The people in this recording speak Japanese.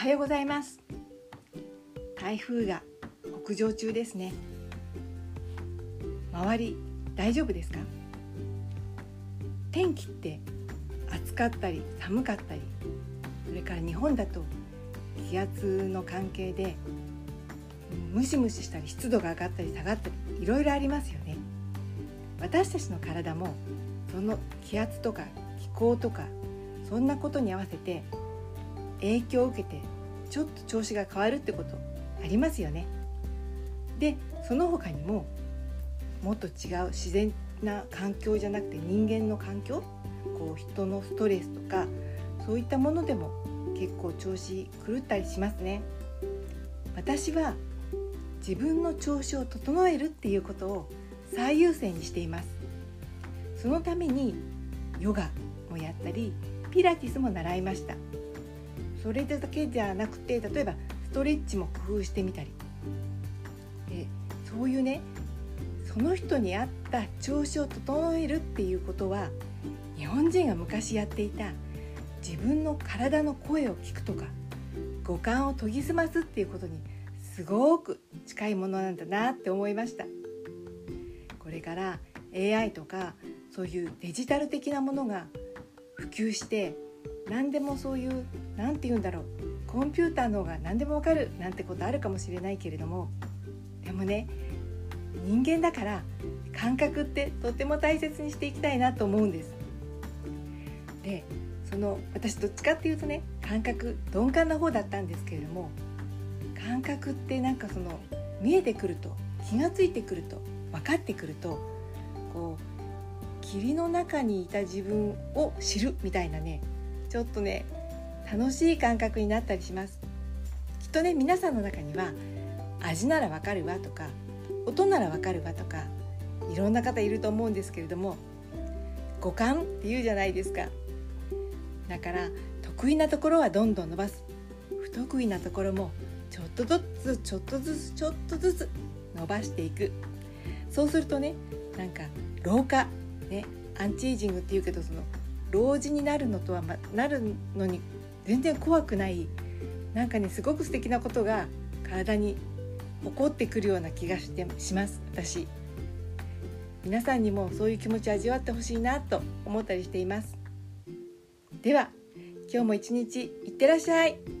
はようございます。台風が北上中ですね。周り大丈夫ですか？天気って暑かったり寒かったりそれから日本だと気圧の関係でムシムシしたり湿度が上がったり下がったりいろいろありますよね。私たちの体もその気圧とか気候とかそんなことに合わせて影響を受けてちょっと調子が変わるってことありますよね。でその他にももっと違う自然な環境じゃなくて人間の環境こう人のストレスとかそういったものでも結構調子狂ったりしますね。私は自分の調子を整えるっていうことを最優先にしています。そのためにヨガもやったりピラティスも習いました。それだけじゃなくて例えばストレッチも工夫してみたり。でそういうねその人に合った調子を整えるっていうことは日本人が昔やっていた自分の体の声を聞くとか五感を研ぎ澄ますっていうことにすごく近いものなんだなって思いました。これから AI とかそういうデジタル的なものが普及して何でもそういう何て言うんだろうコンピューターの方が何でもわかるなんてことあるかもしれないけれどもでもね人間だから感覚ってとっても大切にしていきたいなと思うんです。でその私どっちかっていうとね感覚鈍感な方だったんですけれども感覚ってなんかその見えてくると気が付いてくると分かってくるとこう霧の中にいた自分を知るみたいなねちょっとね楽しい感覚になったりします。きっとね皆さんの中には味ならわかるわとか音ならわかるわとかいろんな方いると思うんですけれども五感って言うじゃないですか。だから得意なところはどんどん伸ばす。不得意なところもちょっとずつちょっとずつちょっとずつ伸ばしていく。そうするとねなんか老化ねアンチエイジングっていうけどその老人になるのとは、ま、なるのに全然怖くないなんかねすごく素敵なことが体に起こってくるような気がしてします私。皆さんにもそういう気持ち味わってほしいなと思ったりしています。では今日も一日いってらっしゃい。